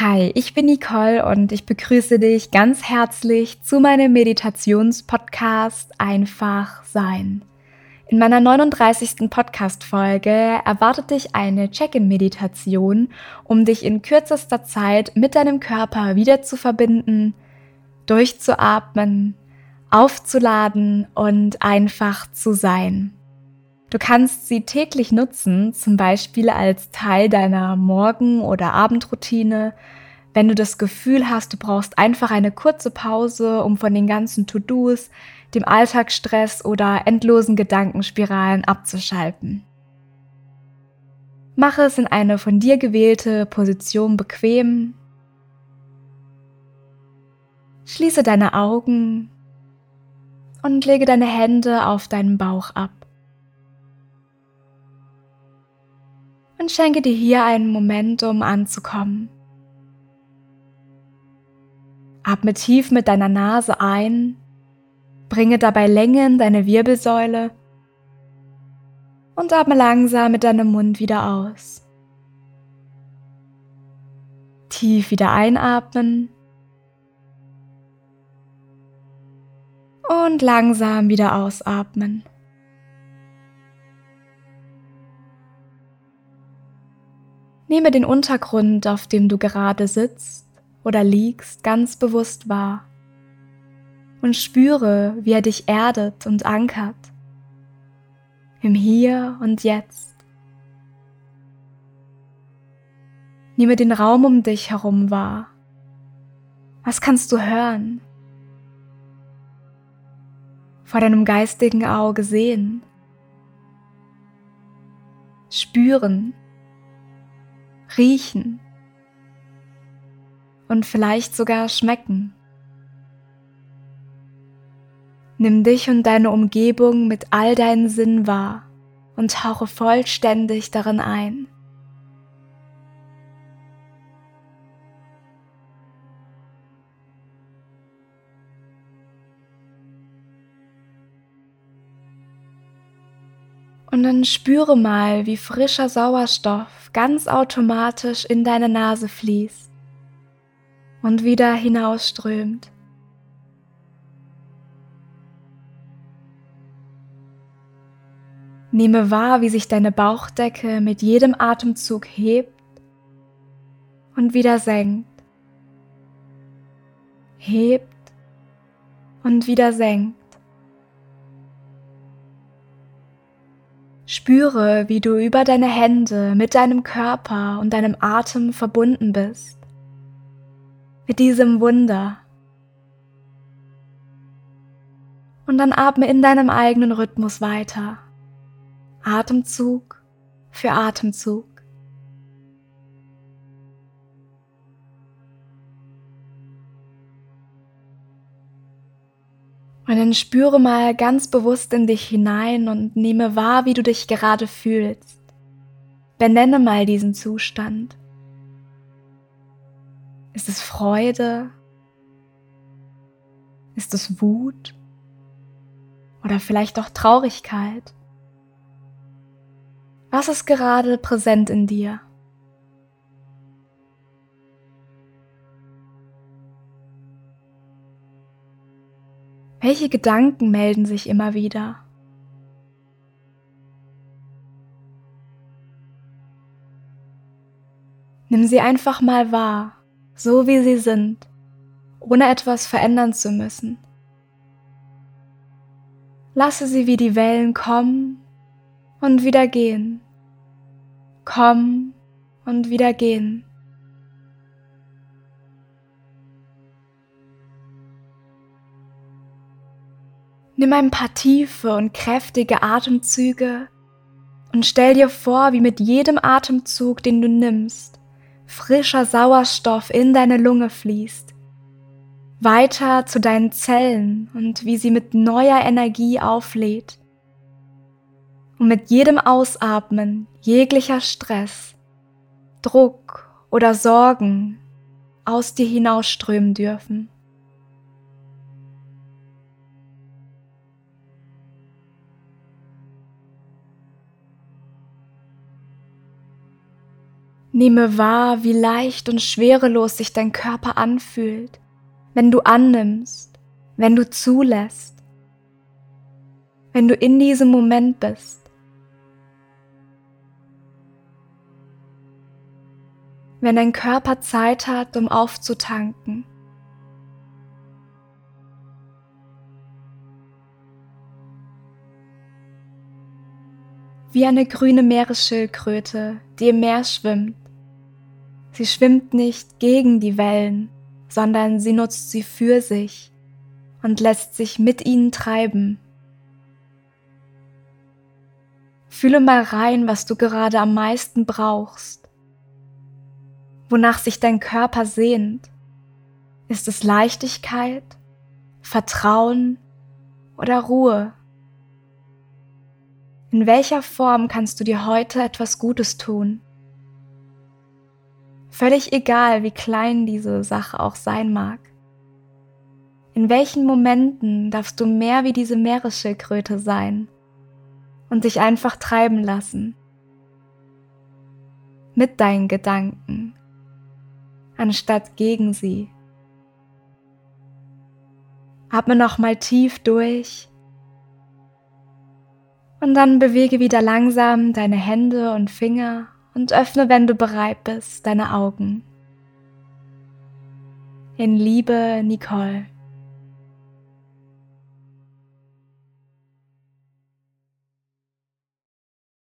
Hi, ich bin Nicole und ich begrüße dich ganz herzlich zu meinem Meditationspodcast Einfach Sein. In meiner 39. Podcast-Folge erwartet dich eine Check-in-Meditation, um dich in kürzester Zeit mit deinem Körper wieder zu verbinden, durchzuatmen, aufzuladen und einfach zu sein. Du kannst sie täglich nutzen, zum Beispiel als Teil deiner Morgen- oder Abendroutine, wenn du das Gefühl hast, du brauchst einfach eine kurze Pause, um von den ganzen To-Dos, dem Alltagsstress oder endlosen Gedankenspiralen abzuschalten. Mache es in eine von dir gewählte Position bequem. Schließe deine Augen und lege deine Hände auf deinen Bauch ab. Und schenke dir hier einen Moment, um anzukommen. Atme tief mit deiner Nase ein, bringe dabei Länge in deine Wirbelsäule und atme langsam mit deinem Mund wieder aus. Tief wieder einatmen und langsam wieder ausatmen. Nehme den Untergrund, auf dem du gerade sitzt oder liegst, ganz bewusst wahr und spüre, wie er dich erdet und ankert. Im Hier und Jetzt. Nehme den Raum um dich herum wahr. Was kannst du hören? Vor deinem geistigen Auge sehen? Spüren? Riechen und vielleicht sogar schmecken. Nimm dich und deine Umgebung mit all deinen Sinnen wahr und tauche vollständig darin ein. Und dann spüre mal, wie frischer Sauerstoff ganz automatisch in deine Nase fließt und wieder hinausströmt. Nehme wahr, wie sich deine Bauchdecke mit jedem Atemzug hebt und wieder senkt. Hebt und wieder senkt. Spüre, wie du über deine Hände mit deinem Körper und deinem Atem verbunden bist. Mit diesem Wunder. Und dann atme in deinem eigenen Rhythmus weiter. Atemzug für Atemzug. Und dann spüre mal ganz bewusst in dich hinein und nehme wahr, wie du dich gerade fühlst. Benenne mal diesen Zustand. Ist es Freude? Ist es Wut? Oder vielleicht auch Traurigkeit? Was ist gerade präsent in dir? Welche Gedanken melden sich immer wieder? Nimm sie einfach mal wahr, so wie sie sind, ohne etwas verändern zu müssen. Lasse sie wie die Wellen kommen und wieder gehen, kommen und wieder gehen. Nimm ein paar tiefe und kräftige Atemzüge und stell dir vor, wie mit jedem Atemzug, den du nimmst, frischer Sauerstoff in deine Lunge fließt, weiter zu deinen Zellen und wie sie mit neuer Energie auflädt. Und mit jedem Ausatmen jeglicher Stress, Druck oder Sorgen aus dir hinausströmen dürfen. Nehme wahr, wie leicht und schwerelos sich dein Körper anfühlt, wenn du annimmst, wenn du zulässt, wenn du in diesem Moment bist. Wenn dein Körper Zeit hat, um aufzutanken. Wie eine grüne Meeresschildkröte, die im Meer schwimmt Sie schwimmt nicht gegen die Wellen, sondern sie nutzt sie für sich und lässt sich mit ihnen treiben. Fühle mal rein, was du gerade am meisten brauchst, wonach sich dein Körper sehnt. Ist es Leichtigkeit, Vertrauen oder Ruhe? In welcher Form kannst du dir heute etwas Gutes tun? Völlig egal, wie klein diese Sache auch sein mag. In welchen Momenten darfst du mehr wie diese Meeresschildkröte sein und dich einfach treiben lassen? Mit deinen Gedanken, anstatt gegen sie. Atme nochmal tief durch und dann bewege wieder langsam deine Hände und Finger und öffne, wenn du bereit bist, deine Augen. In Liebe, Nicole.